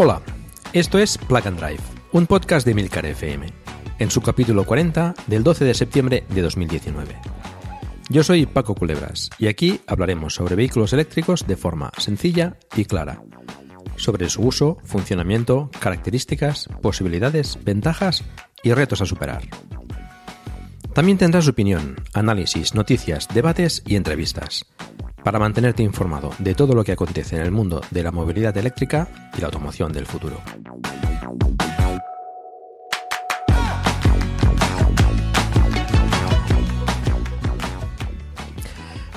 Hola, esto es Plug and Drive, un podcast de Milcar FM, en su capítulo 40 del 12 de septiembre de 2019. Yo soy Paco Culebras y aquí hablaremos sobre vehículos eléctricos de forma sencilla y clara, sobre su uso, funcionamiento, características, posibilidades, ventajas y retos a superar. También tendrás opinión, análisis, noticias, debates y entrevistas para mantenerte informado de todo lo que acontece en el mundo de la movilidad eléctrica y la automoción del futuro.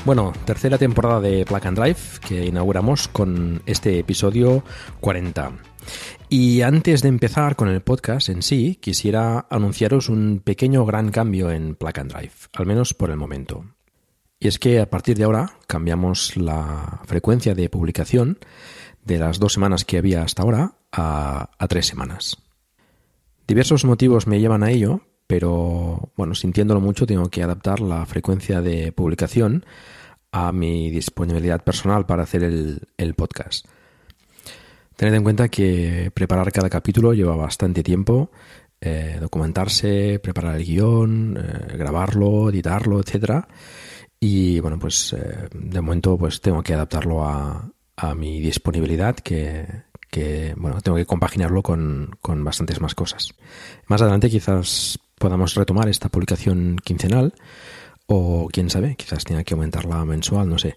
Bueno, tercera temporada de Plug and Drive que inauguramos con este episodio 40. Y antes de empezar con el podcast en sí, quisiera anunciaros un pequeño gran cambio en Plug and Drive, al menos por el momento. Y es que a partir de ahora cambiamos la frecuencia de publicación de las dos semanas que había hasta ahora a, tres semanas. Diversos motivos me llevan a ello, pero bueno, sintiéndolo mucho tengo que adaptar la frecuencia de publicación a mi disponibilidad personal para hacer el, podcast. Tened en cuenta que preparar cada capítulo lleva bastante tiempo, eh, documentarse, preparar el guion, eh, grabarlo, editarlo, etcétera y bueno, pues eh, de momento pues tengo que adaptarlo a, a mi disponibilidad que, que, bueno, tengo que compaginarlo con, con bastantes más cosas. Más adelante quizás podamos retomar esta publicación quincenal o quién sabe, quizás tenga que aumentarla mensual, no sé.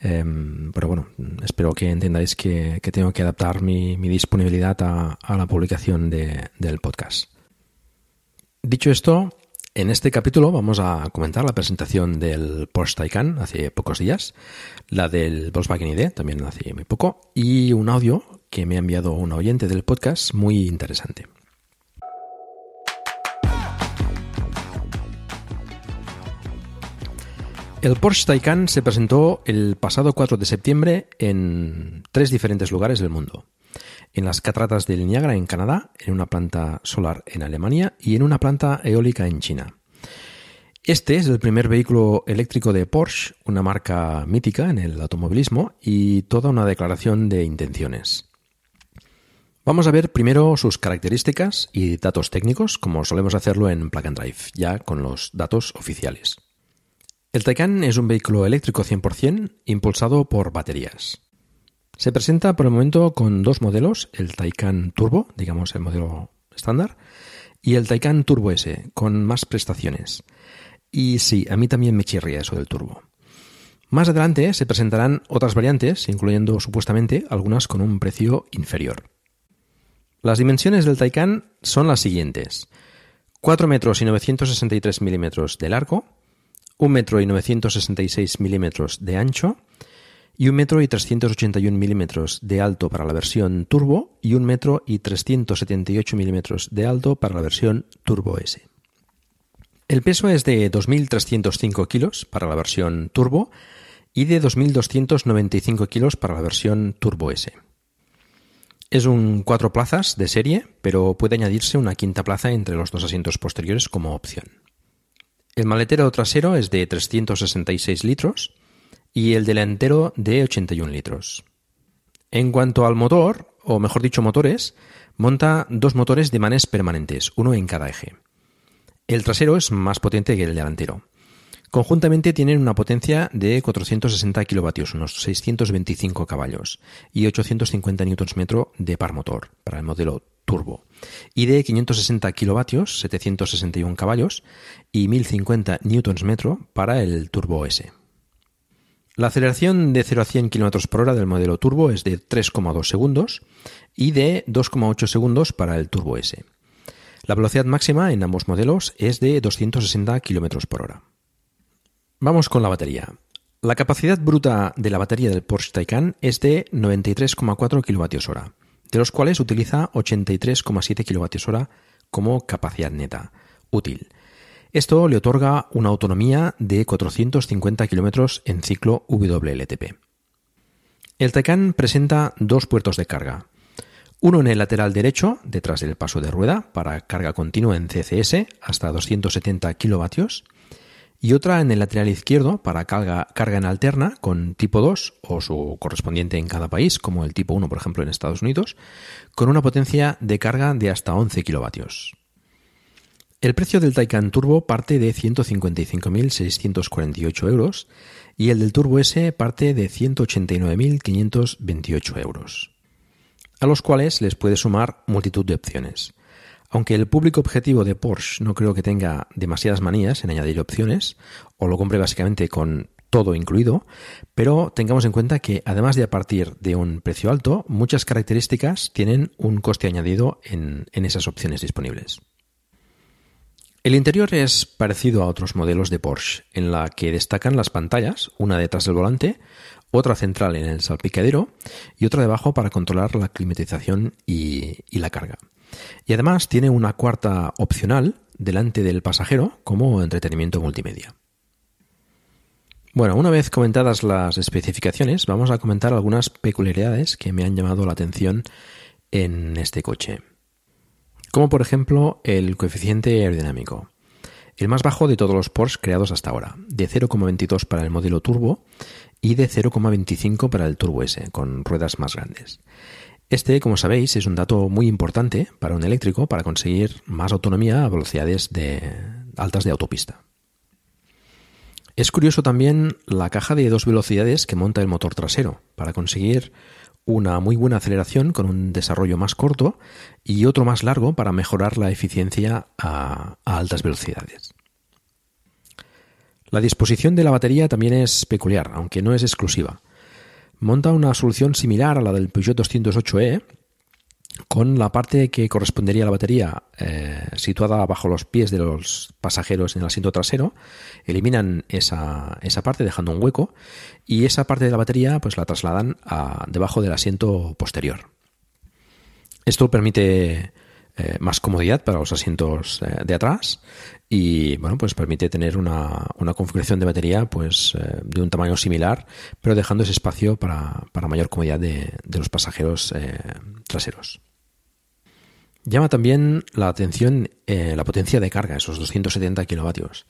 Em, pero bueno, espero que entendáis que, que tengo que adaptar mi, mi disponibilidad a, a, la publicación de, del podcast. Dicho esto, en este capítulo vamos a comentar la presentación del Porsche Taycan hace pocos días, la del Volkswagen ID también hace muy poco, y un audio que me ha enviado un oyente del podcast muy interesante. El Porsche Taycan se presentó el pasado 4 de septiembre en tres diferentes lugares del mundo en las cataratas del Niágara en Canadá, en una planta solar en Alemania y en una planta eólica en China. Este es el primer vehículo eléctrico de Porsche, una marca mítica en el automovilismo y toda una declaración de intenciones. Vamos a ver primero sus características y datos técnicos, como solemos hacerlo en Plug and Drive, ya con los datos oficiales. El Taycan es un vehículo eléctrico 100% impulsado por baterías. Se presenta por el momento con dos modelos, el Taycan Turbo, digamos el modelo estándar, y el Taycan Turbo S, con más prestaciones. Y sí, a mí también me chirría eso del turbo. Más adelante se presentarán otras variantes, incluyendo supuestamente algunas con un precio inferior. Las dimensiones del Taycan son las siguientes. 4 metros y 963 milímetros de largo, 1 metro y 966 milímetros de ancho y 1 metro y 381 milímetros de alto para la versión Turbo y 1 metro y 378 milímetros de alto para la versión Turbo S. El peso es de 2.305 kilos para la versión Turbo y de 2.295 kilos para la versión Turbo S. Es un cuatro plazas de serie, pero puede añadirse una quinta plaza entre los dos asientos posteriores como opción. El maletero trasero es de 366 litros y el delantero de 81 litros. En cuanto al motor, o mejor dicho motores, monta dos motores de manes permanentes, uno en cada eje. El trasero es más potente que el delantero. Conjuntamente tienen una potencia de 460 kilovatios, unos 625 caballos, y 850 Nm de par motor para el modelo turbo, y de 560 kilovatios, 761 caballos, y 1050 Nm para el turbo S. La aceleración de 0 a 100 km por hora del modelo turbo es de 3,2 segundos y de 2,8 segundos para el turbo S. La velocidad máxima en ambos modelos es de 260 km por hora. Vamos con la batería. La capacidad bruta de la batería del Porsche Taycan es de 93,4 kWh, de los cuales utiliza 83,7 kWh como capacidad neta útil. Esto le otorga una autonomía de 450 km en ciclo WLTP. El Taycan presenta dos puertos de carga, uno en el lateral derecho, detrás del paso de rueda, para carga continua en CCS hasta 270 kilovatios, y otra en el lateral izquierdo para carga, carga en alterna con tipo 2 o su correspondiente en cada país, como el tipo 1 por ejemplo en Estados Unidos, con una potencia de carga de hasta 11 kilovatios. El precio del Taycan Turbo parte de 155.648 euros y el del Turbo S parte de 189.528 euros, a los cuales les puede sumar multitud de opciones. Aunque el público objetivo de Porsche no creo que tenga demasiadas manías en añadir opciones, o lo compre básicamente con todo incluido, pero tengamos en cuenta que además de a partir de un precio alto, muchas características tienen un coste añadido en, en esas opciones disponibles. El interior es parecido a otros modelos de Porsche, en la que destacan las pantallas, una detrás del volante, otra central en el salpicadero y otra debajo para controlar la climatización y, la carga. Y además tiene una cuarta opcional delante del pasajero como entretenimiento multimedia. Bueno, una vez comentadas las especificaciones, vamos a comentar algunas peculiaridades que me han llamado la atención en este coche. Como por ejemplo el coeficiente aerodinámico. El más bajo de todos los Porsche creados hasta ahora, de 0,22 para el modelo turbo y de 0,25 para el Turbo S, con ruedas más grandes. Este, como sabéis, es un dato muy importante para un eléctrico para conseguir más autonomía a velocidades altas de autopista. Es curioso también la caja de dos velocidades que monta el motor trasero para conseguir una muy buena aceleración con un desarrollo más corto y otro más largo para mejorar la eficiencia a altas velocidades. La disposición de la batería también es peculiar, aunque no es exclusiva monta una solución similar a la del Peugeot 208e, con la parte que correspondería a la batería eh, situada bajo los pies de los pasajeros en el asiento trasero, eliminan esa, esa, parte dejando un hueco y esa parte de la batería pues la trasladan a, debajo del asiento posterior. Esto permite eh, más comodidad para los asientos eh, de atrás y bueno pues permite tener una, configuración de batería pues de un tamaño similar pero dejando ese espacio para, mayor comodidad de, los pasajeros traseros. Llama también la atención la potencia de carga, esos 270 kilovatios.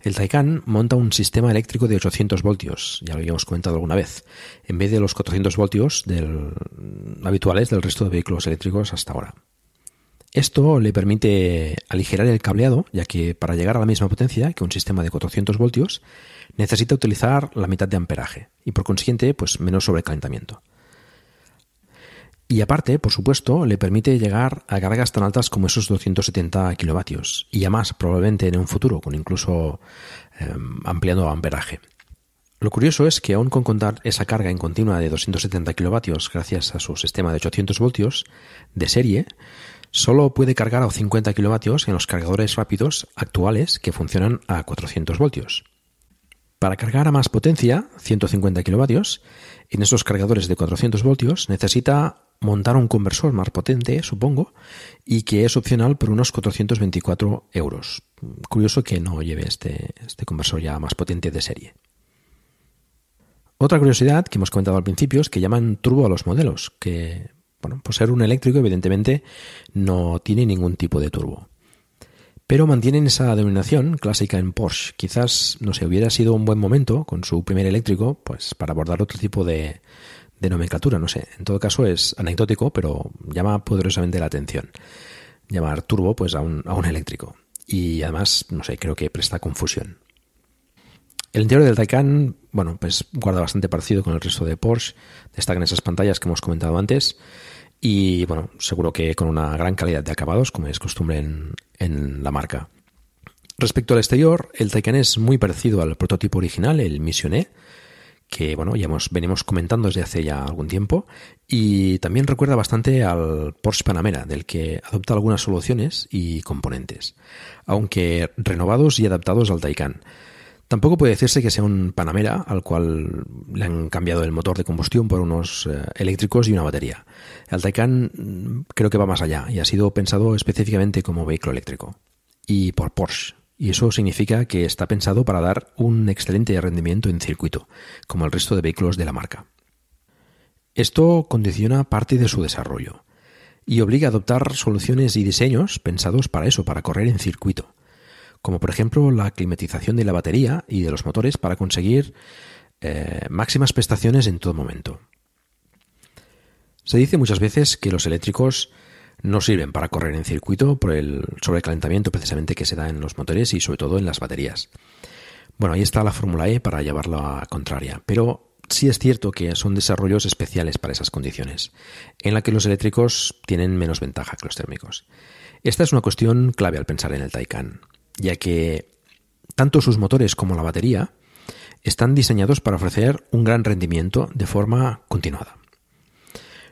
El Taycan monta un sistema eléctrico de 800 voltios, ya lo habíamos comentado alguna vez, en vez de los 400 voltios habituales del resto de vehículos eléctricos hasta ahora. Esto le permite aligerar el cableado, ya que para llegar a la misma potencia que un sistema de 400 voltios, necesita utilizar la mitad de amperaje y por consiguiente, pues menos sobrecalentamiento. Y aparte, por supuesto, le permite llegar a cargas tan altas como esos 270 kilovatios y a más probablemente en un futuro, con incluso em, ampliando amperaje. Lo curioso es que aún con contar esa carga en continua de 270 kilovatios gracias a su sistema de 800 voltios de serie, Solo puede cargar a 50 kilovatios en los cargadores rápidos actuales que funcionan a 400 voltios. Para cargar a más potencia, 150 kilovatios, en esos cargadores de 400 voltios necesita montar un conversor más potente, supongo, y que es opcional por unos 424 euros. Curioso que no lleve este, este conversor ya más potente de serie. Otra curiosidad que hemos comentado al principio es que llaman turbo a los modelos, que bueno, pues ser un eléctrico evidentemente no tiene ningún tipo de turbo. Pero mantienen esa denominación clásica en Porsche. Quizás, no sé, hubiera sido un buen momento con su primer eléctrico, pues para abordar otro tipo de, nomenclatura, no sé. En todo caso es anecdótico, pero llama poderosamente la atención. Llamar turbo pues a un, a un eléctrico. Y además, no sé, creo que presta confusión. El interior del Taycan, bueno, pues guarda bastante parecido con el resto de Porsche. Destacan esas pantallas que hemos comentado antes. Y bueno, seguro que con una gran calidad de acabados, como es costumbre en, la marca. Respecto al exterior, el Taycan es muy parecido al prototipo original, el Mission E, que bueno, ya hemos, venimos comentando desde hace ya algún tiempo, y también recuerda bastante al Porsche Panamera, del que adopta algunas soluciones y componentes, aunque renovados y adaptados al Taycan. Tampoco puede decirse que sea un Panamera al cual le han cambiado el motor de combustión por unos eh, eléctricos y una batería. El Taycan mm, creo que va más allá y ha sido pensado específicamente como vehículo eléctrico. Y por Porsche, y eso significa que está pensado para dar un excelente rendimiento en circuito, como el resto de vehículos de la marca. Esto condiciona parte de su desarrollo y obliga a adoptar soluciones y diseños pensados para eso, para correr en circuito, como por ejemplo la climatización de la batería y de los motores para conseguir eh, máximas prestaciones en todo momento. Se dice muchas veces que los eléctricos no sirven para correr en circuito por el sobrecalentamiento precisamente que se da en los motores y sobre todo en las baterías. Bueno, ahí está la Fórmula E para llevarlo a contraria, pero sí es cierto que son desarrollos especiales para esas condiciones, en la que los eléctricos tienen menos ventaja que los térmicos. Esta es una cuestión clave al pensar en el Taycan, ya que tanto sus motores como la batería están diseñados para ofrecer un gran rendimiento de forma continuada.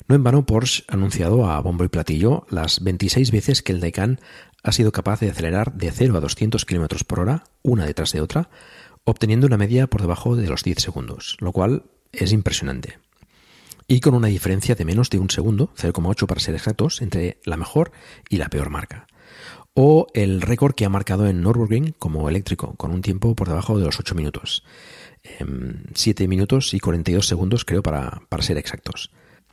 No en vano Porsche ha anunciado a bombo y platillo las 26 veces que el Taycan ha sido capaz de acelerar de 0 a 200 km por hora, una detrás de otra, obteniendo una media por debajo de los 10 segundos, lo cual es impresionante. Y con una diferencia de menos de un segundo, 0,8 para ser exactos, entre la mejor y la peor marca. O el récord que ha marcado en Nürburgring como eléctrico, con un tiempo por debajo de los 8 minutos. 7 em, minutos y 42 segundos creo para, para ser exactos.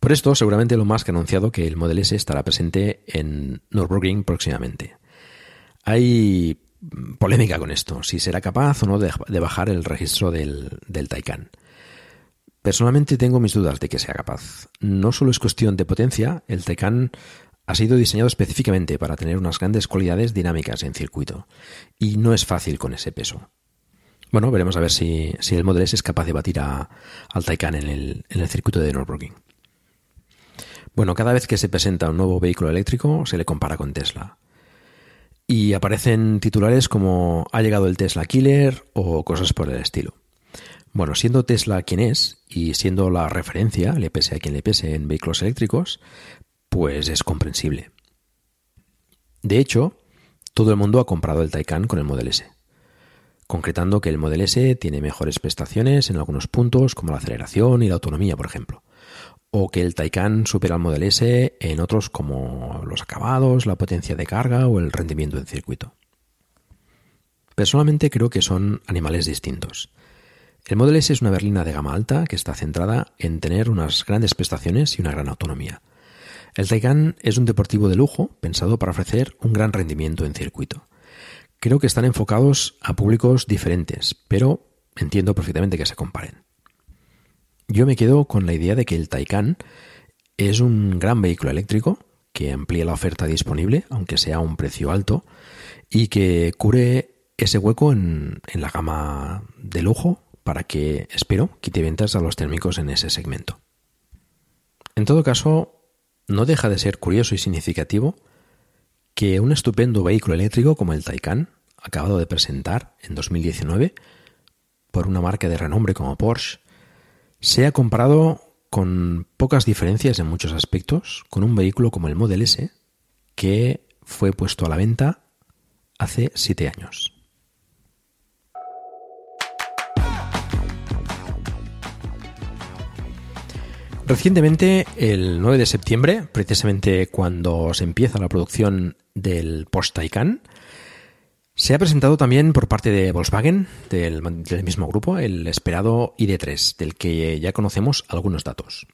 Por esto, seguramente lo más que anunciado que el Model S estará presente en Nürburgring próximamente. Hay polémica con esto, si será capaz o no de, bajar el registro del, del Taycan. Personalmente tengo mis dudas de que sea capaz. No solo es cuestión de potencia, el Taycan ha sido diseñado específicamente para tener unas grandes cualidades dinámicas en circuito, y no es fácil con ese peso. Bueno, veremos a ver si, el Model S es capaz de batir a, al Taycan en el, en el circuito de Nürburgring. Bueno, cada vez que se presenta un nuevo vehículo eléctrico se le compara con Tesla. Y aparecen titulares como ha llegado el Tesla Killer o cosas por el estilo. Bueno, siendo Tesla quien es y siendo la referencia, le pese a quien le pese en vehículos eléctricos, pues es comprensible. De hecho, todo el mundo ha comprado el Taycan con el Model S concretando que el Model S tiene mejores prestaciones en algunos puntos, como la aceleración y la autonomía, por ejemplo, o que el Taycan supera al Model S en otros como los acabados, la potencia de carga o el rendimiento en circuito. Personalmente creo que son animales distintos. El Model S es una berlina de gama alta que está centrada en tener unas grandes prestaciones y una gran autonomía. El Taycan es un deportivo de lujo pensado para ofrecer un gran rendimiento en circuito. Creo que están enfocados a públicos diferentes, pero entiendo perfectamente que se comparen. Yo me quedo con la idea de que el Taycan es un gran vehículo eléctrico que amplía la oferta disponible, aunque sea a un precio alto, y que cure ese hueco en, en la gama de lujo para que, espero, quite ventas a los térmicos en ese segmento. En todo caso, no deja de ser curioso y significativo que un estupendo vehículo eléctrico como el Taycan, acabado de presentar en 2019 por una marca de renombre como Porsche, sea comparado con pocas diferencias en muchos aspectos con un vehículo como el Model S, que fue puesto a la venta hace siete años. Recientemente, el 9 de septiembre, precisamente cuando se empieza la producción del Porsche Taycan, se ha presentado también por parte de Volkswagen, del, mismo grupo, el esperado ID3, del que ya conocemos algunos datos,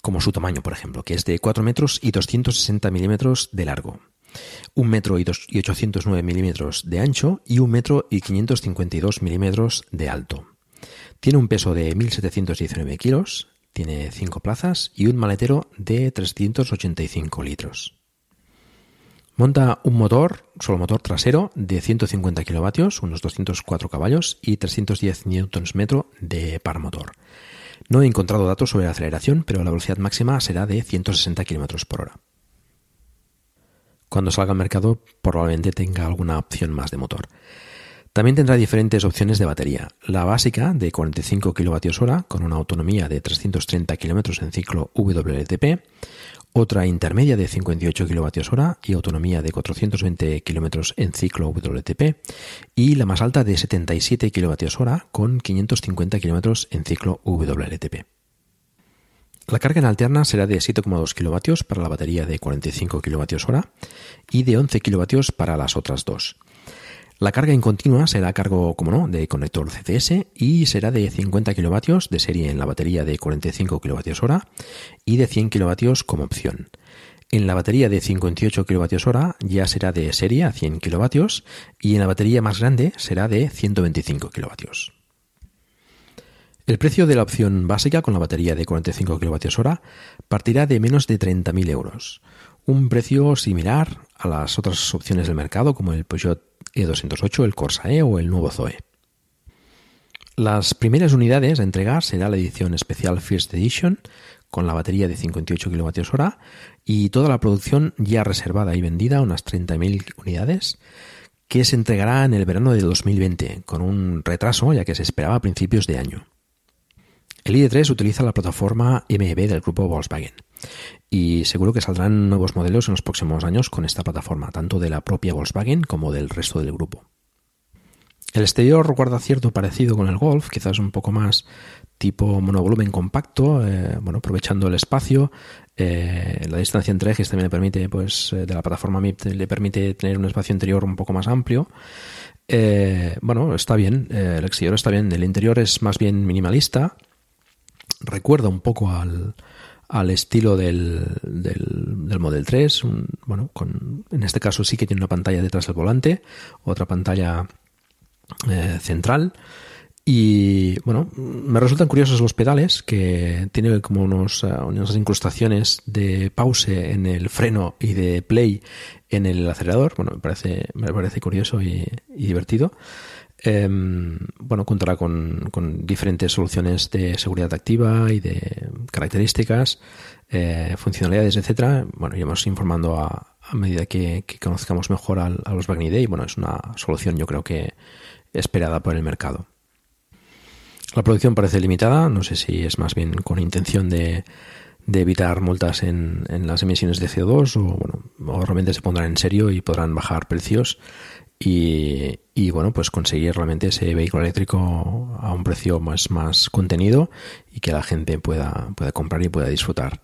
como su tamaño, por ejemplo, que es de 4 metros y 260 milímetros de largo, 1 metro y, 809 milímetros de ancho y 1 metro y 552 milímetros de alto. Tiene un peso de 1.719 kilos, tiene 5 plazas y un maletero de 385 litros. Monta un motor, solo motor trasero, de 150 kilovatios, unos 204 caballos y 310 Nm de par motor. No he encontrado datos sobre la aceleración, pero la velocidad máxima será de 160 km por hora. Cuando salga al mercado probablemente tenga alguna opción más de motor. También tendrá diferentes opciones de batería. La básica de 45 kWh con una autonomía de 330 km en ciclo WLTP, otra intermedia de 58 kWh y autonomía de 420 km en ciclo WLTP y la más alta de 77 kWh con 550 km en ciclo WLTP. La carga en alterna será de 7,2 kW para la batería de 45 kWh y de 11 kW para las otras dos. La carga en continua será a cargo, como no, de conector CCS y será de 50 kW de serie en la batería de 45 kWh y de 100 kW como opción. En la batería de 58 kWh ya será de serie a 100 kW y en la batería más grande será de 125 kW. El precio de la opción básica con la batería de 45 kWh partirá de menos de 30.000 euros, un precio similar a las otras opciones del mercado como el Peugeot E208, el Corsa E o el nuevo Zoe. Las primeras unidades a entregar será la edición especial First Edition con la batería de 58 kWh y toda la producción ya reservada y vendida, unas 30.000 unidades, que se entregará en el verano de 2020 con un retraso ya que se esperaba a principios de año. El ID3 utiliza la plataforma MEB del grupo Volkswagen y seguro que saldrán nuevos modelos en los próximos años con esta plataforma, tanto de la propia Volkswagen como del resto del grupo. El exterior guarda cierto parecido con el Golf, quizás un poco más tipo monovolumen compacto, eh, bueno, aprovechando el espacio. Eh, la distancia entre ejes también le permite, pues, eh, de la plataforma MIP le permite tener un espacio interior un poco más amplio. bueno, está bien, el exterior está bien, el interior es más bien minimalista, recuerda un poco al, al estilo del, del, Model 3. bueno, con, en este caso sí que tiene una pantalla detrás del volante, otra pantalla eh, central. Y bueno, me resultan curiosos los pedales, que tiene como unos, eh, unas incrustaciones de pause en el freno y de play en el acelerador. Bueno, me parece, me parece curioso y divertido. Em, bueno, contará con, diferentes soluciones de seguridad activa y de características, eh, funcionalidades, etcétera. Bueno, iremos informando a, medida que, conozcamos mejor al, a los Day. Bueno, es una solución, yo creo que esperada por el mercado. La producción parece limitada, no sé si es más bien con intención de, evitar multas en, en, las emisiones de CO2 o, bueno, o realmente se pondrán en serio y podrán bajar precios y, bueno, pues conseguir realmente ese vehículo eléctrico a un precio más, más contenido y que la gente pueda, pueda comprar y pueda disfrutar.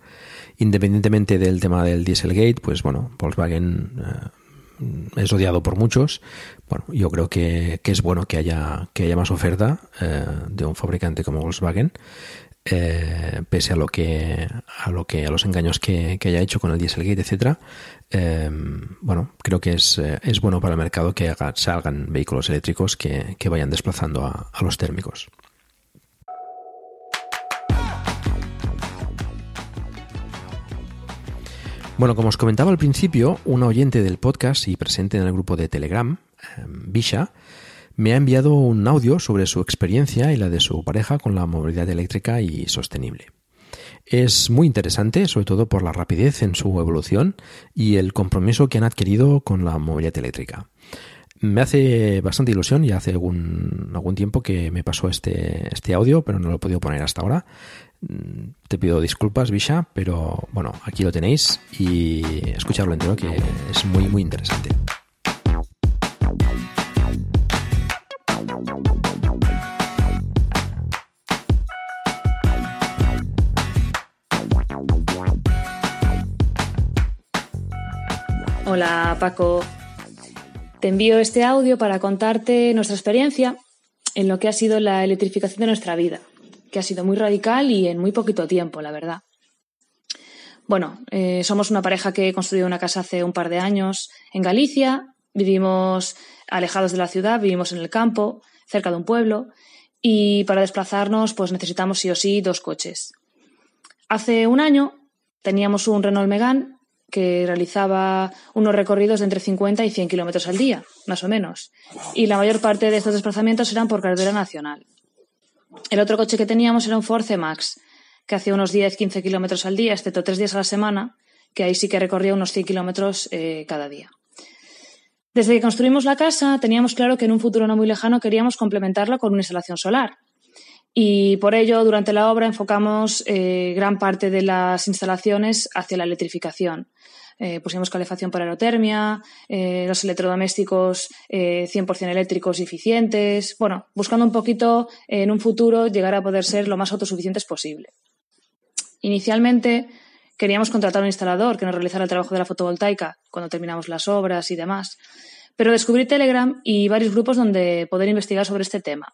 Independientemente del tema del Dieselgate, pues bueno, Volkswagen eh, es odiado por muchos. Bueno, yo creo que, es bueno que haya, que haya más oferta eh, de un fabricante como Volkswagen. Eh, pese a lo que a lo que a los engaños que, haya hecho con el Dieselgate, etcétera, Em, bueno, creo que es, eh, es, bueno para el mercado que salgan vehículos eléctricos que, vayan desplazando a, los térmicos. Bueno, como os comentaba al principio, un oyente del podcast y presente en el grupo de Telegram, Bisha, me ha enviado un audio sobre su experiencia y la de su pareja con la movilidad eléctrica y sostenible. Es muy interesante, sobre todo por la rapidez en su evolución y el compromiso que han adquirido con la movilidad eléctrica. Me hace bastante ilusión y hace algún, tiempo que me pasó este, este audio, pero no lo he podido poner hasta ahora. Mm, te pido disculpas, Bisha, pero bueno, aquí lo tenéis y escucharlo entero que es muy, muy interesante. Hola Paco, te envío este audio para contarte nuestra experiencia en lo que ha sido la electrificación de nuestra vida, que ha sido muy radical y en muy poquito tiempo, la verdad. Bueno, eh, somos una pareja que construyó una casa hace un par de años en Galicia, vivimos alejados de la ciudad, vivimos en el campo, cerca de un pueblo, y para desplazarnos pues necesitamos sí o sí dos coches. Hace un año teníamos un Renault Megane que realizaba unos recorridos de entre 50 y 100 kilómetros al día, más o menos, y la mayor parte de estos desplazamientos eran por carretera nacional. El otro coche que teníamos era un Ford C-Max, que hacía unos 10-15 kilómetros al día, excepto tres días a la semana, que ahí sí que recorría unos 100 kilómetros eh, cada día. Desde que construimos la casa teníamos claro que en un futuro no muy lejano queríamos complementarla con una instalación solar. Y por ello, durante la obra enfocamos eh, gran parte de las instalaciones hacia la electrificación. Eh, pusimos calefacción por aerotermia, eh, los electrodomésticos 100% eléctricos y eficientes. Bueno, buscando un poquito en un futuro llegar a poder ser lo más autosuficientes posible. Inicialmente queríamos contratar un instalador que nos realizara el trabajo de la fotovoltaica cuando terminamos las obras y demás. Pero descubrí Telegram y varios grupos donde poder investigar sobre este tema.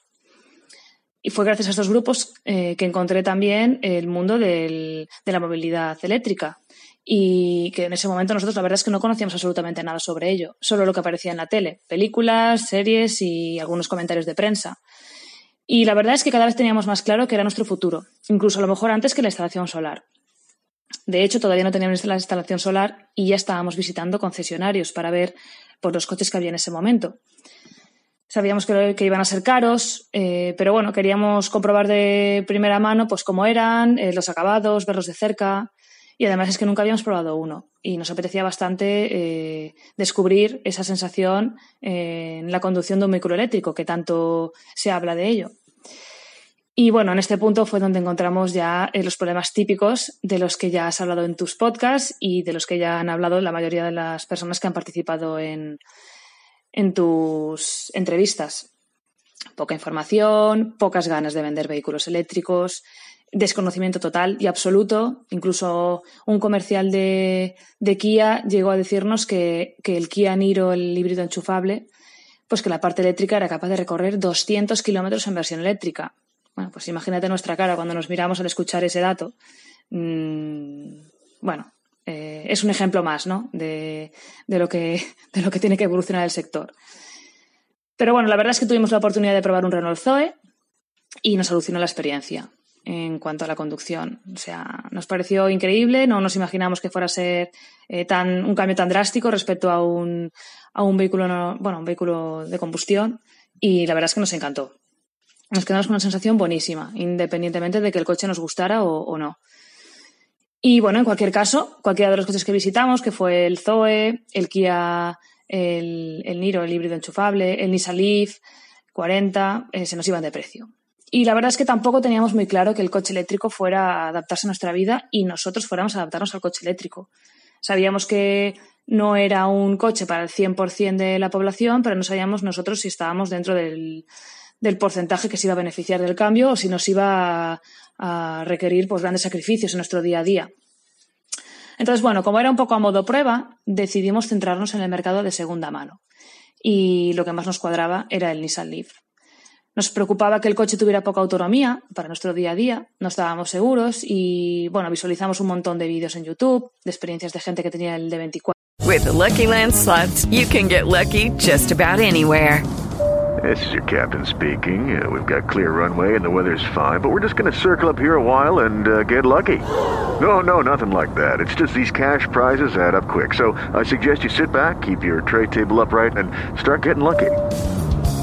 Y fue gracias a estos grupos eh, que encontré también el mundo de la movilidad eléctrica. Y que en ese momento nosotros la verdad es que no conocíamos absolutamente nada sobre ello, solo lo que aparecía en la tele, películas, series y algunos comentarios de prensa. Y la verdad es que cada vez teníamos más claro que era nuestro futuro, incluso a lo mejor antes que la instalación solar. De hecho, todavía no teníamos la instalación solar y ya estábamos visitando concesionarios para ver por los coches que había en ese momento. Sabíamos que, iban a ser caros, eh, pero bueno, queríamos comprobar de primera mano pues cómo eran, eh, los acabados, verlos de cerca. Y además es que nunca habíamos probado uno y nos apetecía bastante eh, descubrir esa sensación en la conducción de un vehículo eléctrico, que tanto se habla de ello. Y bueno, en este punto fue donde encontramos ya eh, los problemas típicos de los que ya has hablado en tus podcasts y de los que ya han hablado la mayoría de las personas que han participado en, en tus entrevistas. Poca información, pocas ganas de vender vehículos eléctricos, desconocimiento total y absoluto. Incluso un comercial de, Kia llegó a decirnos que, el Kia Niro, el híbrido enchufable, pues que la parte eléctrica era capaz de recorrer 200 kilómetros en versión eléctrica. Bueno, pues imagínate nuestra cara cuando nos miramos al escuchar ese dato. Mm, bueno, eh, es un ejemplo más ¿no? de, lo que, de lo que tiene que evolucionar el sector. Pero bueno, la verdad es que tuvimos la oportunidad de probar un Renault Zoe y nos solucionó la experiencia en cuanto a la conducción. O sea, nos pareció increíble, no nos imaginamos que fuera a ser eh, tan, un cambio tan drástico respecto a un, a un vehículo, bueno, un vehículo de combustión y la verdad es que nos encantó nos quedamos con una sensación buenísima, independientemente de que el coche nos gustara o, no. Y bueno, en cualquier caso, cualquiera de los coches que visitamos, que fue el Zoe, el Kia, el, Niro, el híbrido enchufable, el Nissan Leaf 40, eh, se nos iban de precio. Y la verdad es que tampoco teníamos muy claro que el coche eléctrico fuera a adaptarse a nuestra vida y nosotros fuéramos a adaptarnos al coche eléctrico. Sabíamos que no era un coche para el 100% de la población, pero no sabíamos nosotros si estábamos dentro del, porcentaje que se iba a beneficiar del cambio o si nos iba a, requerir pues, grandes sacrificios en nuestro día a día. Entonces, bueno, como era un poco a modo prueba, decidimos centrarnos en el mercado de segunda mano. Y lo que más nos cuadraba era el Nissan Leaf. Nos preocupaba que el coche tuviera poca autonomía para nuestro día a día, no estábamos seguros y, bueno, visualizamos un montón de vídeos en YouTube, de experiencias de gente que tenía el de 24. With Lucky Land slots, you can get lucky just about anywhere. This is your captain speaking. Uh, we've got clear runway and the weather's fine, but we're just going to circle up here a while and uh, get lucky. No, no, nothing like that. It's just these cash prizes add up quick. So I suggest you sit back, keep your tray table upright, and start getting lucky.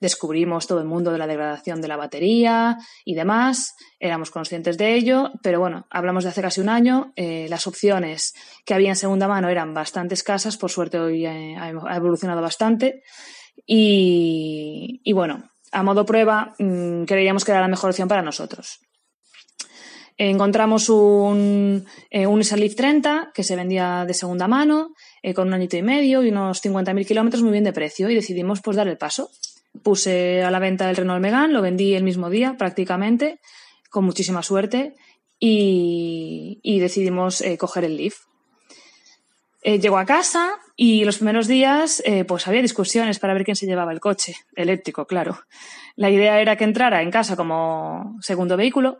Descubrimos todo el mundo de la degradación de la batería y demás. Éramos conscientes de ello, pero bueno, hablamos de hace casi un año. Eh, las opciones que había en segunda mano eran bastante escasas. Por suerte hoy eh, ha evolucionado bastante. Y, bueno, a modo prueba, mmm, creíamos que era la mejor opción para nosotros. encontramos un, eh, un Leaf 30 que se vendía de segunda mano, eh, con un añito y medio y unos 50.000 kilómetros muy bien de precio y decidimos pues dar el paso. Puse a la venta el Renault Megane, lo vendí el mismo día prácticamente, con muchísima suerte y, y decidimos eh, coger el Leaf. Eh, llegó a casa y los primeros días eh, pues había discusiones para ver quién se llevaba el coche, eléctrico, claro. La idea era que entrara en casa como segundo vehículo,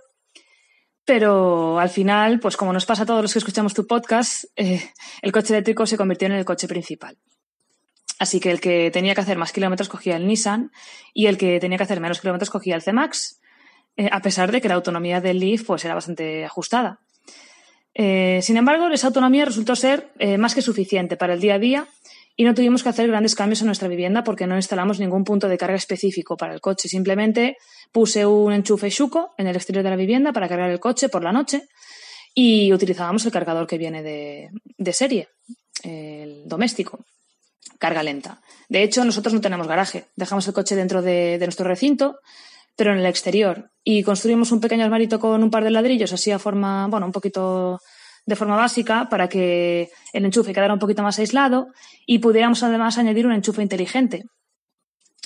pero al final, pues como nos pasa a todos los que escuchamos tu podcast, eh, el coche eléctrico se convirtió en el coche principal. Así que el que tenía que hacer más kilómetros cogía el Nissan y el que tenía que hacer menos kilómetros cogía el C-Max, eh, a pesar de que la autonomía del Leaf pues, era bastante ajustada. Eh, sin embargo, esa autonomía resultó ser eh, más que suficiente para el día a día y no tuvimos que hacer grandes cambios en nuestra vivienda porque no instalamos ningún punto de carga específico para el coche. Simplemente puse un enchufe Shuko en el exterior de la vivienda para cargar el coche por la noche y utilizábamos el cargador que viene de, de serie, el doméstico, carga lenta. De hecho, nosotros no tenemos garaje. Dejamos el coche dentro de, nuestro recinto pero en el exterior. Y construimos un pequeño armarito con un par de ladrillos, así a forma, bueno, un poquito de forma básica, para que el enchufe quedara un poquito más aislado y pudiéramos además añadir un enchufe inteligente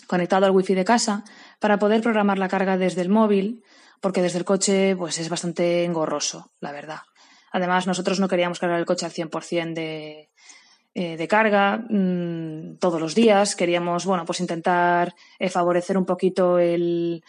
conectado al wifi de casa para poder programar la carga desde el móvil, porque desde el coche pues es bastante engorroso, la verdad. Además, nosotros no queríamos cargar el coche al 100% de, eh, de carga mmm, todos los días. Queríamos, bueno, pues intentar eh, favorecer un poquito el,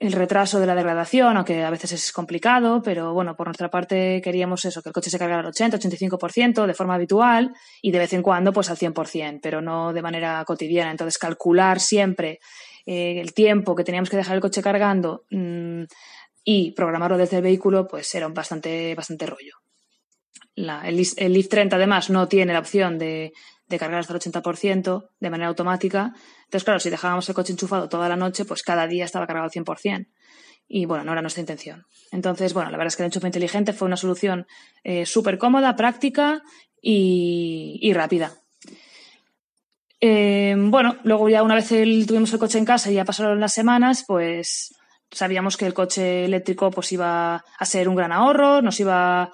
el retraso de la degradación, aunque a veces es complicado, pero bueno, por nuestra parte queríamos eso, que el coche se cargara al 80, 85% de forma habitual y de vez en cuando pues al 100%, pero no de manera cotidiana. Entonces, calcular siempre eh, el tiempo que teníamos que dejar el coche cargando mmm, y programarlo desde el vehículo, pues era un bastante, bastante rollo. El, el Leaf 30 además no tiene la opción de, cargar hasta el 80% de manera automática. Entonces, claro, si dejábamos el coche enchufado toda la noche, pues cada día estaba cargado al 100%. Y bueno, no era nuestra intención. Entonces, bueno, la verdad es que el enchufe inteligente fue una solución eh, súper cómoda, práctica y, rápida. Eh, bueno, luego ya una vez tuvimos el coche en casa y ya pasaron las semanas, pues sabíamos que el coche eléctrico pues iba a ser un gran ahorro, nos iba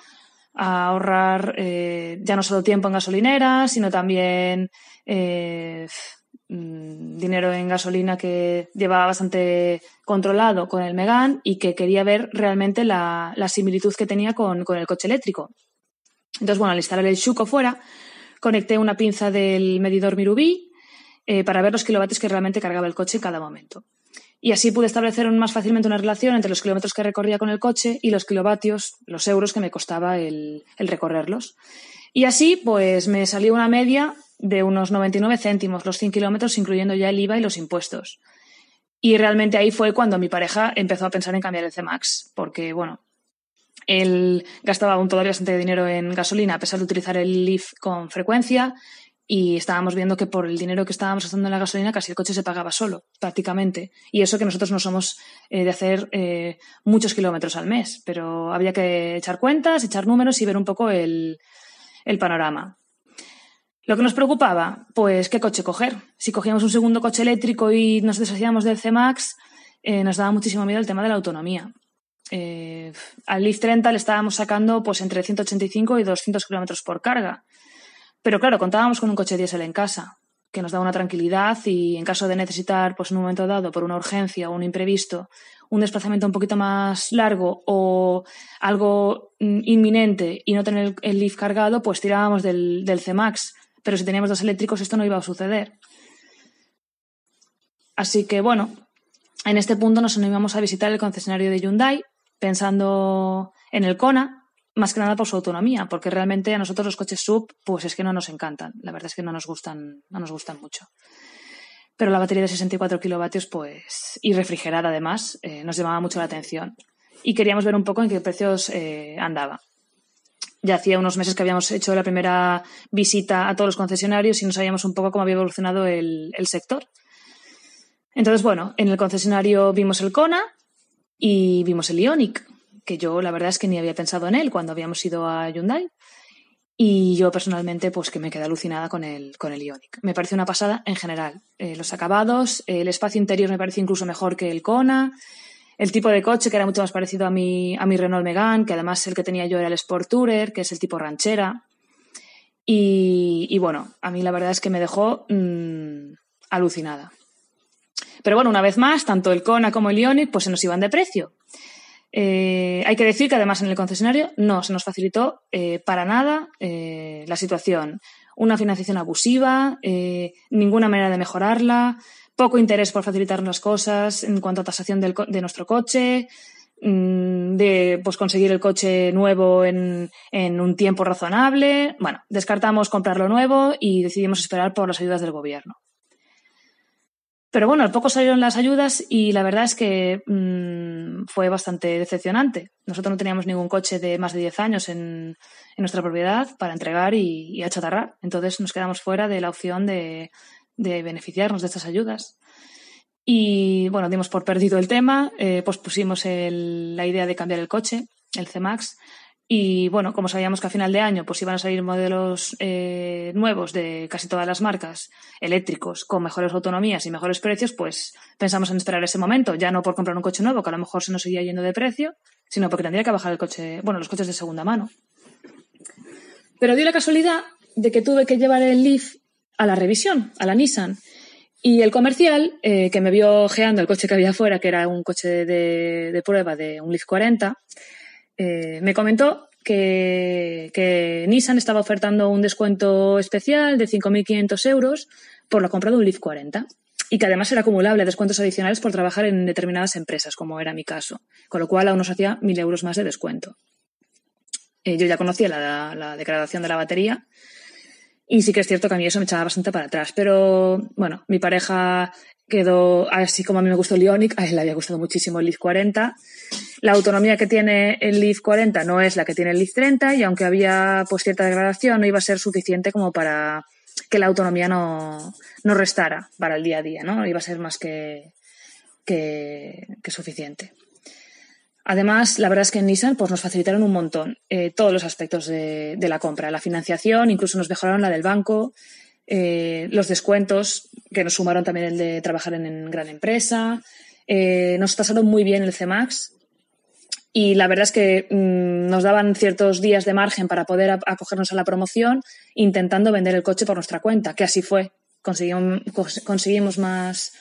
a ahorrar eh, ya no solo tiempo en gasolineras, sino también eh, dinero en gasolina que llevaba bastante controlado con el Megan y que quería ver realmente la, similitud que tenía con, el coche eléctrico. Entonces, bueno, al instalar el Shuko fuera, conecté una pinza del medidor Mirubi eh, para ver los kilovatios que realmente cargaba el coche en cada momento. Y así pude establecer más fácilmente una relación entre los kilómetros que recorría con el coche y los kilovatios, los euros que me costaba el, recorrerlos. Y así, pues me salió una media de unos 99 céntimos los 100 kilómetros, incluyendo ya el IVA y los impuestos. Y realmente ahí fue cuando mi pareja empezó a pensar en cambiar el C-Max, porque, bueno, él gastaba aún todavía bastante dinero en gasolina, a pesar de utilizar el Leaf con frecuencia, y estábamos viendo que por el dinero que estábamos gastando en la gasolina casi el coche se pagaba solo, prácticamente. Y eso que nosotros no somos eh, de hacer eh, muchos kilómetros al mes, pero había que echar cuentas, echar números y ver un poco el, el panorama. Lo que nos preocupaba, pues qué coche coger. Si cogíamos un segundo coche eléctrico y nos deshacíamos del C-Max, eh, nos daba muchísimo miedo el tema de la autonomía. Al Leaf 30 le estábamos sacando pues entre 185 y 200 kilómetros por carga. Pero claro, contábamos con un coche diésel en casa, que nos da una tranquilidad y en caso de necesitar, pues en un momento dado, por una urgencia o un imprevisto, un desplazamiento un poquito más largo o algo inminente y no tener el Leaf cargado, pues tirábamos del, del C-Max. Pero si teníamos dos eléctricos esto no iba a suceder. Así que bueno, en este punto nos animamos a visitar el concesionario de Hyundai pensando en el Kona, más que nada por su autonomía, porque realmente a nosotros los coches sub, pues es que no nos encantan. La verdad es que no nos gustan, no nos gustan mucho. Pero la batería de 64 kilovatios, pues, y refrigerada además, eh, nos llamaba mucho la atención. Y queríamos ver un poco en qué precios eh, andaba. Ya hacía unos meses que habíamos hecho la primera visita a todos los concesionarios y no sabíamos un poco cómo había evolucionado el, el sector. Entonces, bueno, en el concesionario vimos el Kona y vimos el Ionic que yo la verdad es que ni había pensado en él cuando habíamos ido a Hyundai. Y yo personalmente, pues que me quedé alucinada con el, con el Ionic. Me parece una pasada en general. Eh, los acabados, el espacio interior me parece incluso mejor que el Kona. el tipo de coche que era mucho más parecido a mi, a mi Renault Megane, que además el que tenía yo era el Sport Tourer, que es el tipo ranchera. Y, bueno, a mí la verdad es que me dejó mm, alucinada. Pero bueno, una vez más, tanto el Kona como el Ionic pues se nos iban de precio. Eh, hay que decir que además en el concesionario no se nos facilitó eh, para nada eh, la situación. Una financiación abusiva, ninguna manera de mejorarla, poco interés por facilitarnos las cosas en cuanto a tasación de nuestro coche, mm, de pues, conseguir el coche nuevo en, en, un tiempo razonable. Bueno, descartamos comprarlo nuevo y decidimos esperar por las ayudas del gobierno. Pero bueno, al poco salieron las ayudas y la verdad es que mmm, fue bastante decepcionante. Nosotros no teníamos ningún coche de más de 10 años en, nuestra propiedad para entregar y, y, achatarrar. Entonces nos quedamos fuera de la opción de, beneficiarnos de estas ayudas. Y bueno, dimos por perdido el tema, eh, pues pusimos el, la idea de cambiar el coche, el C-Max, y bueno, como sabíamos que a final de año pues iban a salir modelos eh, nuevos de casi todas las marcas, eléctricos, con mejores autonomías y mejores precios, pues pensamos en esperar ese momento, ya no por comprar un coche nuevo, que a lo mejor se nos seguía yendo de precio, sino porque tendría que bajar el coche, bueno, los coches de segunda mano. Pero dio la casualidad de que tuve que llevar el Leaf a la revisión, a la Nissan. Y el comercial, eh, que me vio geando el coche que había afuera, que era un coche de, de prueba de un Leaf 40, eh, me comentó que, Nissan estaba ofertando un descuento especial de 5.500 euros por la compra de un Leaf 40 y que además era acumulable descuentos adicionales por trabajar en determinadas empresas, como era mi caso, con lo cual aún nos hacía 1.000 euros más de descuento. Eh, yo ya conocía la, la, degradación de la batería y sí que es cierto que a mí eso me echaba bastante para atrás, pero bueno, mi pareja quedó así como a mí me gustó el Ionic, a él le había gustado muchísimo el Leaf 40 la autonomía que tiene el Leaf 40 no es la que tiene el Leaf 30 y aunque había pues cierta degradación no iba a ser suficiente como para que la autonomía no, no restara para el día a día, ¿no? Iba a ser más que, que, suficiente. Además, la verdad es que en Nissan pues, nos facilitaron un montón eh, todos los aspectos de, la compra, la financiación, incluso nos mejoraron la del banco, eh, los descuentos, que nos sumaron también el de trabajar en, gran empresa, eh, nos tasaron muy bien el CEMAX y la verdad es que mmm, nos daban ciertos días de margen para poder acogernos a la promoción intentando vender el coche por nuestra cuenta, que así fue. Conseguimos, conseguimos más,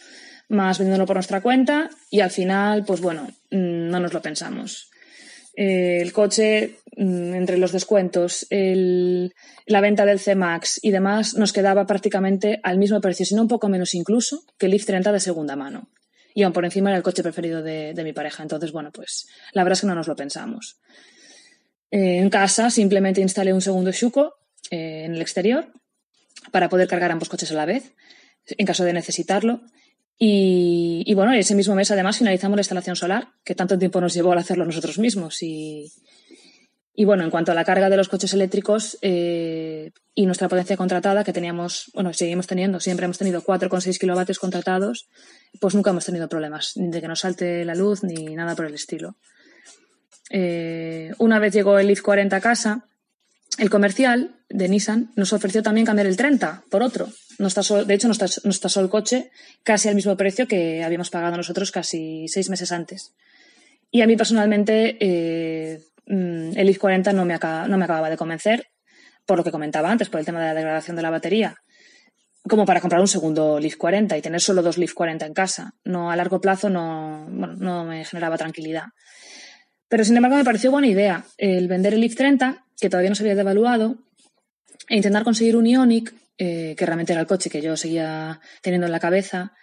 más vendiéndolo por nuestra cuenta y al final, pues bueno, mmm, no nos lo pensamos. Eh, el coche, mmm, entre los descuentos, la venta del C-Max y demás, nos quedaba prácticamente al mismo precio, sino un poco menos incluso, que el Leaf 30 de segunda mano y aún por encima era el coche preferido de, de mi pareja. Entonces, bueno, pues la verdad es que no nos lo pensamos. Eh, en casa simplemente instalé un segundo Shuko eh, en el exterior para poder cargar ambos coches a la vez, en caso de necesitarlo. Y, y, bueno, ese mismo mes además finalizamos la instalación solar, que tanto tiempo nos llevó al hacerlo nosotros mismos. Y, y bueno, en cuanto a la carga de los coches eléctricos eh, y nuestra potencia contratada, que teníamos, bueno, seguimos teniendo, siempre hemos tenido 4,6 kilovatios contratados, pues nunca hemos tenido problemas, ni de que nos salte la luz ni nada por el estilo. Eh, una vez llegó el Leaf 40 a casa, el comercial de Nissan nos ofreció también cambiar el 30 por otro. De hecho, nos tasó, nos tasó el coche casi al mismo precio que habíamos pagado nosotros casi seis meses antes. Y a mí personalmente eh, Mm, el Leaf 40 no me, acaba, no me acababa de convencer, por lo que comentaba antes, por el tema de la degradación de la batería, como para comprar un segundo Leaf 40 y tener solo dos Leaf 40 en casa. No, a largo plazo no, no me generaba tranquilidad. Pero sin embargo me pareció buena idea el vender el Leaf 30, que todavía no se había devaluado, e intentar conseguir un Ionic, eh, que realmente era el coche que yo seguía teniendo en la cabeza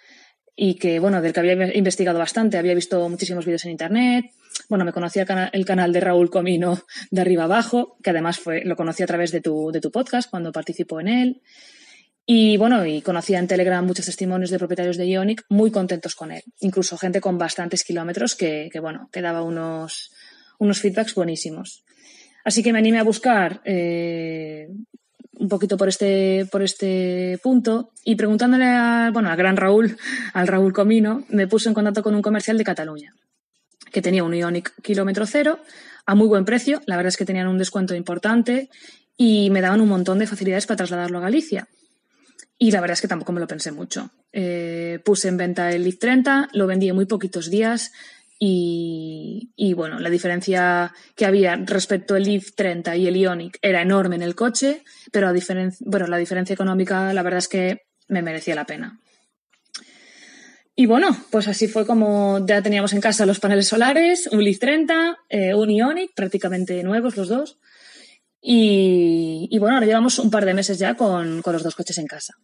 y que, bueno, del que había investigado bastante, había visto muchísimos vídeos en internet, bueno, me conocía el canal, de Raúl Comino de arriba abajo, que además fue, lo conocí a través de tu, de tu podcast cuando participó en él. Y bueno, y conocía en Telegram muchos testimonios de propietarios de Ionic muy contentos con él. Incluso gente con bastantes kilómetros que, que bueno, daba unos, unos feedbacks buenísimos. Así que me animé a buscar eh, un poquito por este, por este punto y preguntándole a, bueno, al gran Raúl, al Raúl Comino, me puse en contacto con un comercial de Cataluña que tenía un Ionic kilómetro cero a muy buen precio. La verdad es que tenían un descuento importante y me daban un montón de facilidades para trasladarlo a Galicia. Y la verdad es que tampoco me lo pensé mucho. Eh, puse en venta el Leaf 30, lo vendí en muy poquitos días Y, bueno, la diferencia que había respecto al Leaf 30 y el Ionic era enorme en el coche, pero a bueno, la diferencia económica la verdad es que me merecía la pena. Y bueno, pues así fue como ya teníamos en casa los paneles solares, un Leaf 30, eh, un Ionic, prácticamente nuevos los dos. Y, y, bueno, ahora llevamos un par de meses ya con, con los dos coches en casa.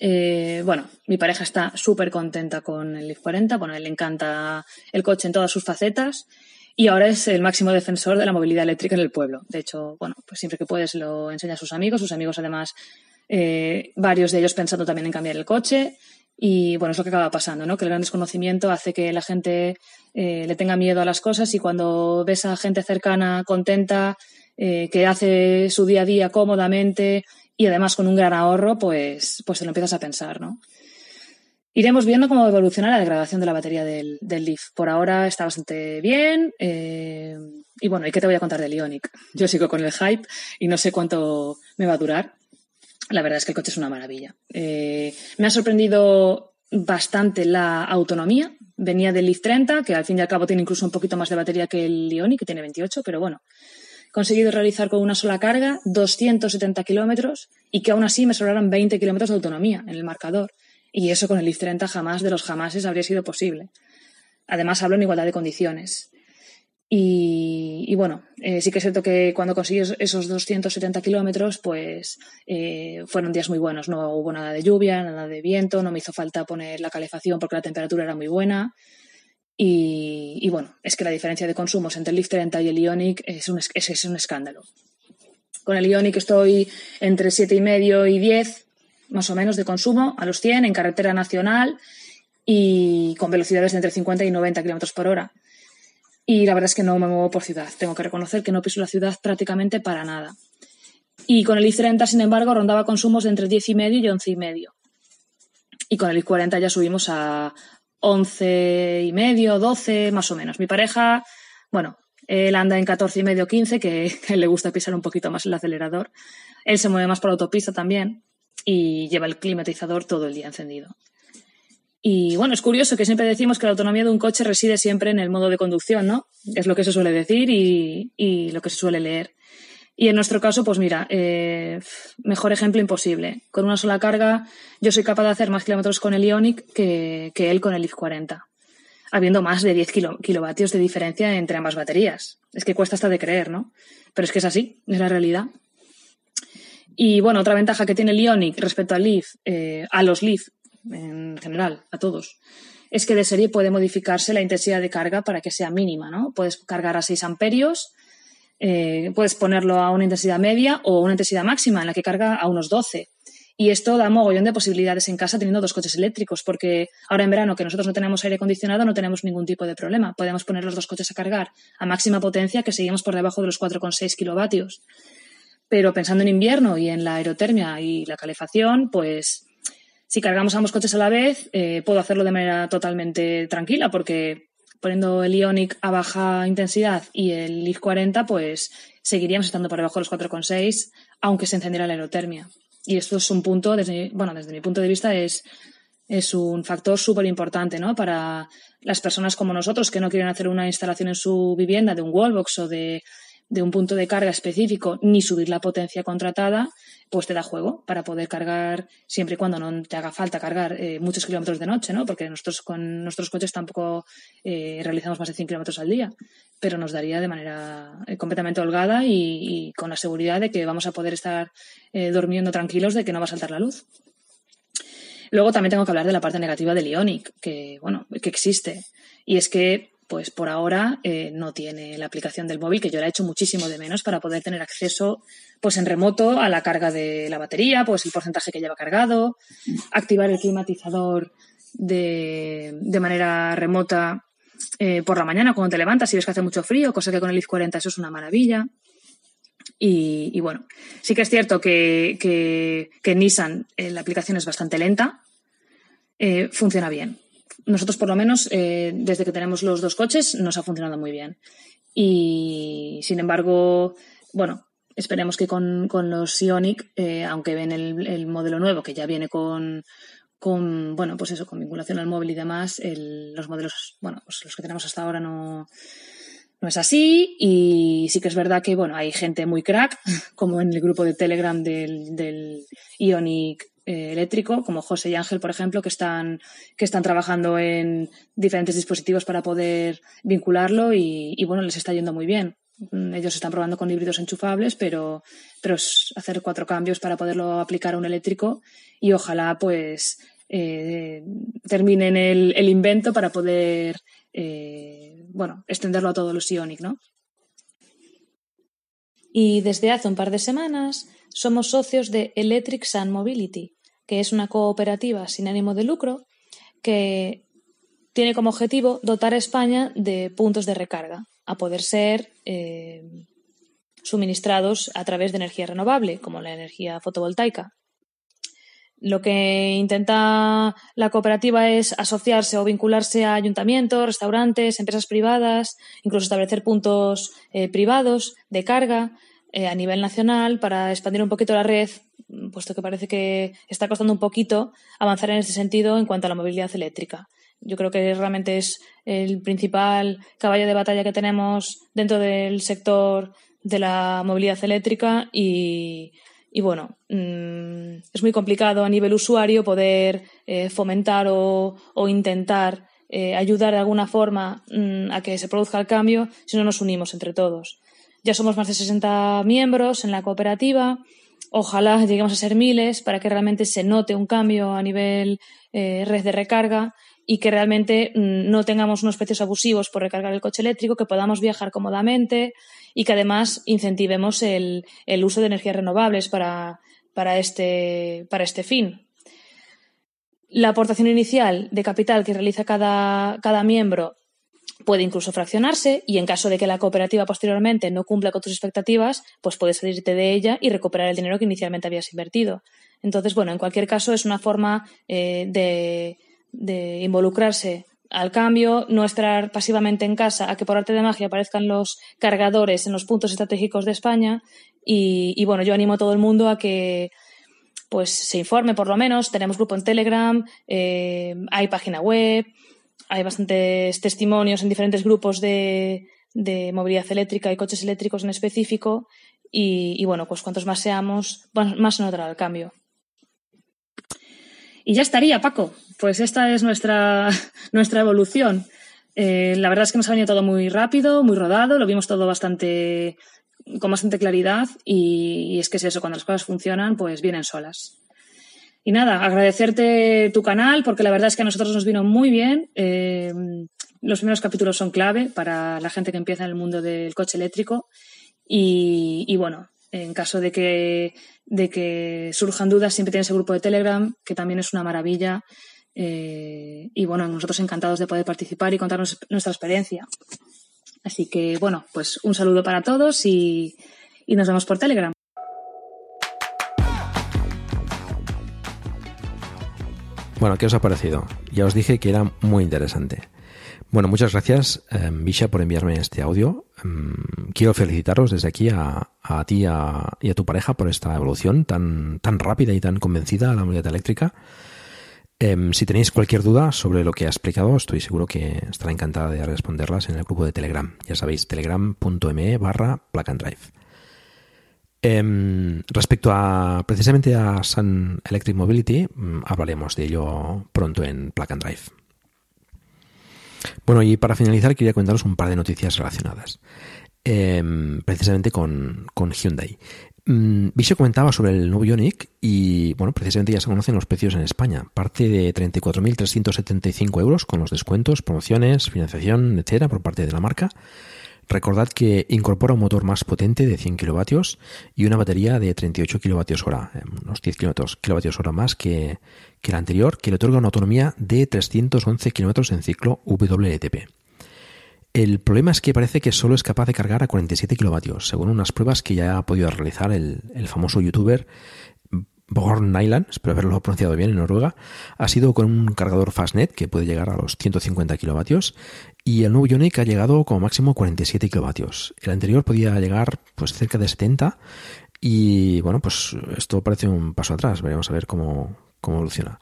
Eh, bueno, mi pareja está súper contenta con el Leaf 40, bueno, él le encanta el coche en todas sus facetas y ahora es el máximo defensor de la movilidad eléctrica en el pueblo. De hecho, bueno, pues siempre que puedes lo enseña a sus amigos, sus amigos además, eh, varios de ellos pensando también en cambiar el coche y bueno, es lo que acaba pasando, ¿no? Que el gran desconocimiento hace que la gente eh, le tenga miedo a las cosas y cuando ves a gente cercana, contenta, que hace su día a día cómodamente, y además con un gran ahorro, pues, pues te lo empiezas a pensar, ¿no? Iremos viendo cómo evoluciona la degradación de la batería del, del Leaf. Por ahora está bastante bien. Eh, y bueno, ¿y qué te voy a contar del Ionic? Yo sigo con el hype y no sé cuánto me va a durar. La verdad es que el coche es una maravilla. Eh, me ha sorprendido bastante la autonomía. Venía del Leaf 30, que al fin y al cabo tiene incluso un poquito más de batería que el Ionic, que tiene 28, pero bueno, conseguido realizar con una sola carga 270 kilómetros y que aún así me sobraran 20 kilómetros de autonomía en el marcador. Y eso con el Leaf 30 jamás de los jamases habría sido posible. Además, hablo en igualdad de condiciones. Y, bueno, eh, sí que es cierto que cuando conseguí esos 270 kilómetros, pues eh, fueron días muy buenos. No hubo nada de lluvia, nada de viento, no me hizo falta poner la calefacción porque la temperatura era muy buena. Y, bueno, es que la diferencia de consumos entre el Leaf 30 y el Ionic es un, es, un escándalo. Con el Ionic estoy entre 7,5 y 10 más o menos de consumo a los 100 en carretera nacional y con velocidades de entre 50 y 90 kilómetros por hora. Y la verdad es que no me muevo por ciudad. Tengo que reconocer que no piso la ciudad prácticamente para nada. Y con el i30, sin embargo, rondaba consumos de entre 10,5 y 11,5. Y con el i40 ya subimos a, 11 y medio, 12 más o menos. Mi pareja, bueno, él anda en 14 y medio, 15, que, que le gusta pisar un poquito más el acelerador. Él se mueve más por autopista también y lleva el climatizador todo el día encendido. Y bueno, es curioso que siempre decimos que la autonomía de un coche reside siempre en el modo de conducción, ¿no? Es lo que se suele decir y, y lo que se suele leer. Y en nuestro caso, pues mira, eh, mejor ejemplo imposible. Con una sola carga, yo soy capaz de hacer más kilómetros con el Ionic que, que él con el IF 40, habiendo más de 10 kilovatios de diferencia entre ambas baterías. Es que cuesta hasta de creer, ¿no? Pero es que es así, es la realidad. Y bueno, otra ventaja que tiene el Ionic respecto al Leaf, eh, a los Leaf en general, a todos, es que de serie puede modificarse la intensidad de carga para que sea mínima, ¿no? Puedes cargar a 6 amperios eh, puedes ponerlo a una intensidad media o una intensidad máxima en la que carga a unos 12. Y esto da mogollón de posibilidades en casa teniendo dos coches eléctricos, porque ahora en verano que nosotros no tenemos aire acondicionado no tenemos ningún tipo de problema. Podemos poner los dos coches a cargar a máxima potencia que seguimos por debajo de los 4,6 kilovatios. Pero pensando en invierno y en la aerotermia y la calefacción, pues si cargamos ambos coches a la vez, eh, puedo hacerlo de manera totalmente tranquila porque poniendo el Ionic a baja intensidad y el Leaf 40, pues seguiríamos estando por debajo de los 4,6, aunque se encendiera la aerotermia. Y esto es un punto, desde, bueno, desde mi punto de vista, es, es un factor súper importante, ¿no? Para las personas como nosotros que no quieren hacer una instalación en su vivienda de un wallbox o de de un punto de carga específico ni subir la potencia contratada, pues te da juego para poder cargar siempre y cuando no te haga falta cargar eh, muchos kilómetros de noche, ¿no? Porque nosotros con nuestros coches tampoco eh, realizamos más de 100 kilómetros al día, pero nos daría de manera eh, completamente holgada y, con la seguridad de que vamos a poder estar durmiendo tranquilos de que no va a saltar la luz. Luego también tengo que hablar de la parte negativa del Ionic, que, bueno, que existe. Y es que pues por ahora eh, no tiene la aplicación del móvil, que yo la he hecho muchísimo de menos para poder tener acceso pues en remoto a la carga de la batería, pues el porcentaje que lleva cargado, activar el climatizador de, manera remota eh, por la mañana cuando te levantas y ves que hace mucho frío, cosa que con el IF 40 eso es una maravilla. Y, bueno, sí que es cierto que, que, Nissan eh, la aplicación es bastante lenta, funciona bien nosotros por lo menos, eh, desde que tenemos los dos coches, nos ha funcionado muy bien. Y sin embargo, bueno, esperemos que con, los Ionic, eh, aunque ven el, modelo nuevo, que ya viene con, con, bueno, pues eso, con vinculación al móvil y demás, los modelos, bueno, pues los que tenemos hasta ahora no, no es así y sí que es verdad que, bueno, hay gente muy crack, como en el grupo de Telegram del, del Ionic eh, eléctrico, como José y Ángel, por ejemplo, que están, que están trabajando en diferentes dispositivos para poder vincularlo y, bueno, les está yendo muy bien. Mm, ellos están probando con híbridos enchufables, pero, pero es hacer cuatro cambios para poderlo aplicar a un eléctrico y ojalá pues eh, terminen el, el, invento para poder eh, bueno, extenderlo a todos los Ionic, ¿no? Y desde hace un par de semanas somos socios de Electric Sun Mobility, que es una cooperativa sin ánimo de lucro que tiene como objetivo dotar a España de puntos de recarga, a poder ser eh, suministrados a través de energía renovable, como la energía fotovoltaica. Lo que intenta la cooperativa es asociarse o vincularse a ayuntamientos, restaurantes, empresas privadas, incluso establecer puntos eh, privados de carga eh, a nivel nacional para expandir un poquito la red, puesto que parece que está costando un poquito avanzar en ese sentido en cuanto a la movilidad eléctrica. Yo creo que realmente es el principal caballo de batalla que tenemos dentro del sector de la movilidad eléctrica y, bueno, mm, es muy complicado a nivel usuario poder eh, fomentar o, intentar eh, ayudar de alguna forma mm, a que se produzca el cambio si no nos unimos entre todos. Ya somos más de 60 miembros en la cooperativa. Ojalá lleguemos a ser miles para que realmente se note un cambio a nivel eh, red de recarga y que realmente mm, no tengamos unos precios abusivos por recargar el coche eléctrico, que podamos viajar cómodamente y que además incentivemos el, uso de energías renovables este, para este fin. La aportación inicial de capital que realiza cada miembro puede incluso fraccionarse y en caso de que la cooperativa posteriormente no cumpla con tus expectativas, pues puedes salirte de ella y recuperar el dinero que inicialmente habías invertido. Entonces, bueno, en cualquier caso es una forma eh, de, involucrarse al cambio, no esperar pasivamente en casa a que por arte de magia aparezcan los cargadores en los puntos estratégicos de España y, bueno, yo animo a todo el mundo a que pues se informe por lo menos. Tenemos grupo en Telegram, eh, hay página web, hay bastantes testimonios en diferentes grupos de, movilidad eléctrica y coches eléctricos en específico. Y, bueno, pues cuantos más seamos, más se notará el cambio. Y ya estaría, Paco. Pues esta es nuestra, nuestra evolución. Eh, la verdad es que nos ha venido todo muy rápido, muy rodado, lo vimos todo bastante con bastante claridad y, y es que es eso, cuando las cosas funcionan, pues vienen solas. Y nada, agradecerte tu canal porque la verdad es que a nosotros nos vino muy bien. Eh, los primeros capítulos son clave para la gente que empieza en el mundo del coche eléctrico. Y, bueno, en caso de que, de que surjan dudas, siempre tienes el grupo de Telegram, que también es una maravilla. Eh, y bueno, nosotros encantados de poder participar y contarnos nuestra experiencia. Así que bueno, pues un saludo para todos y nos vemos por Telegram. Bueno, ¿qué os ha parecido? Ya os dije que era muy interesante. Bueno, muchas gracias, eh, Misha, por enviarme este audio. Mm, quiero felicitaros desde aquí a, ti y a tu pareja por esta evolución tan, tan rápida y tan convencida a la movilidad eléctrica. Em, si tenéis cualquier duda sobre lo que ha explicado, estoy seguro que estará encantada de responderlas en el grupo de Telegram. Ya sabéis, telegram.me barra plug Em, respecto a precisamente a Sun Electric Mobility, mm, hablaremos de ello pronto en Plug and Drive. Bueno, y para finalizar quería contaros un par de noticias relacionadas. Em, precisamente con, Hyundai. Mm, Visho comentaba sobre el nuevo Ioniq y, bueno, precisamente ya se conocen los precios en España. Parte de 34.375 euros con los descuentos, promociones, financiación, etcétera, por parte de la marca. Recordad que incorpora un motor más potente de 100 kilovatios y una batería de 38 kilovatios hora, eh, unos 10 kilovatios hora más que, la anterior, que le otorga una autonomía de 311 kilómetros en ciclo WLTP. El problema es que parece que solo es capaz de cargar a 47 kilovatios, según unas pruebas que ya ha podido realizar el, el famoso youtuber Born Island, espero haberlo pronunciado bien en Noruega, ha sido con un cargador Fastnet que puede llegar a los 150 kilovatios y el nuevo Ioniq ha llegado como máximo 47 kilovatios. El anterior podía llegar pues cerca de 70 y bueno, pues esto parece un paso atrás. Veremos a ver cómo, cómo evoluciona.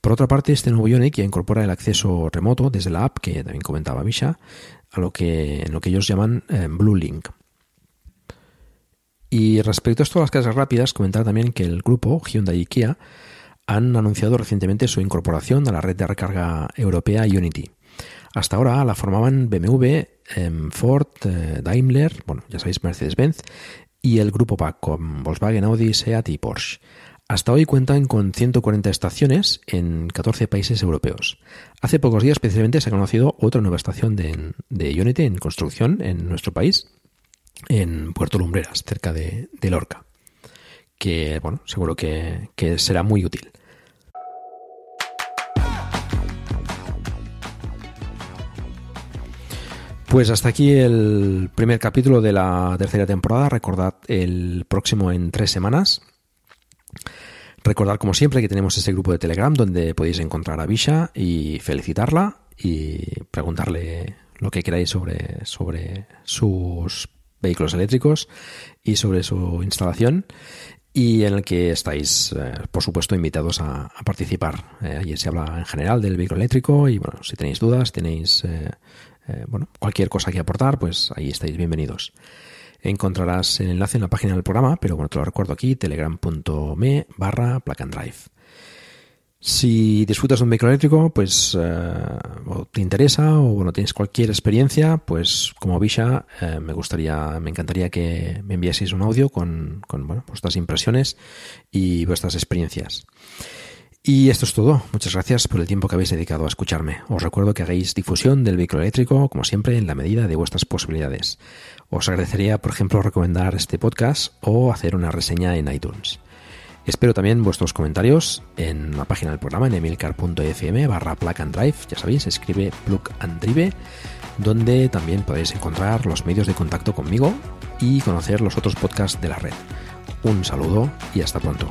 Por otra parte, este nuevo Ionic ya incorpora el acceso remoto desde la app, que también comentaba Misha, a lo que, en lo que ellos llaman eh, Blue Link. Y respecto a esto de las cargas rápidas, comentar también que el grupo Hyundai y Kia han anunciado recientemente su incorporación a la red de recarga europea Unity. Hasta ahora la formaban BMW, em, Ford, eh, Daimler, bueno, ya sabéis, Mercedes-Benz y el grupo PAC con Volkswagen, Audi, Seat y Porsche. Hasta hoy cuentan con 140 estaciones en 14 países europeos. Hace pocos días especialmente se ha conocido otra nueva estación de, de Unity en construcción en nuestro país, en Puerto Lumbreras, cerca de, Lorca, que bueno, seguro que, será muy útil. Pues hasta aquí el primer capítulo de la tercera temporada. Recordad el próximo en tres semanas. Recordad como siempre que tenemos ese grupo de Telegram donde podéis encontrar a Bisha y felicitarla y preguntarle lo que queráis sobre, sobre sus vehículos eléctricos y sobre su instalación y en el que estáis, eh, por supuesto, invitados a, participar. Eh, allí se habla en general del vehículo eléctrico y, bueno, si tenéis dudas, tenéis, eh, bueno, cualquier cosa que aportar, pues ahí estáis bienvenidos. Encontrarás el enlace en la página del programa, pero bueno, te lo recuerdo aquí, telegram.me barra plug and drive. Si disfrutas de un vehículo eléctrico, pues eh, o te interesa o bueno, tienes cualquier experiencia, pues como Bisha eh, me gustaría, me encantaría que me enviaseis un audio con, con bueno, vuestras impresiones y vuestras experiencias. Y esto es todo. Muchas gracias por el tiempo que habéis dedicado a escucharme. Os recuerdo que hagáis difusión del vehículo eléctrico, como siempre, en la medida de vuestras posibilidades. Os agradecería, por ejemplo, recomendar este podcast o hacer una reseña en iTunes. Espero también vuestros comentarios en la página del programa en emilcar.fm barra ya sabéis, escribe plug and drive, donde también podéis encontrar los medios de contacto conmigo y conocer los otros podcasts de la red. Un saludo y hasta pronto.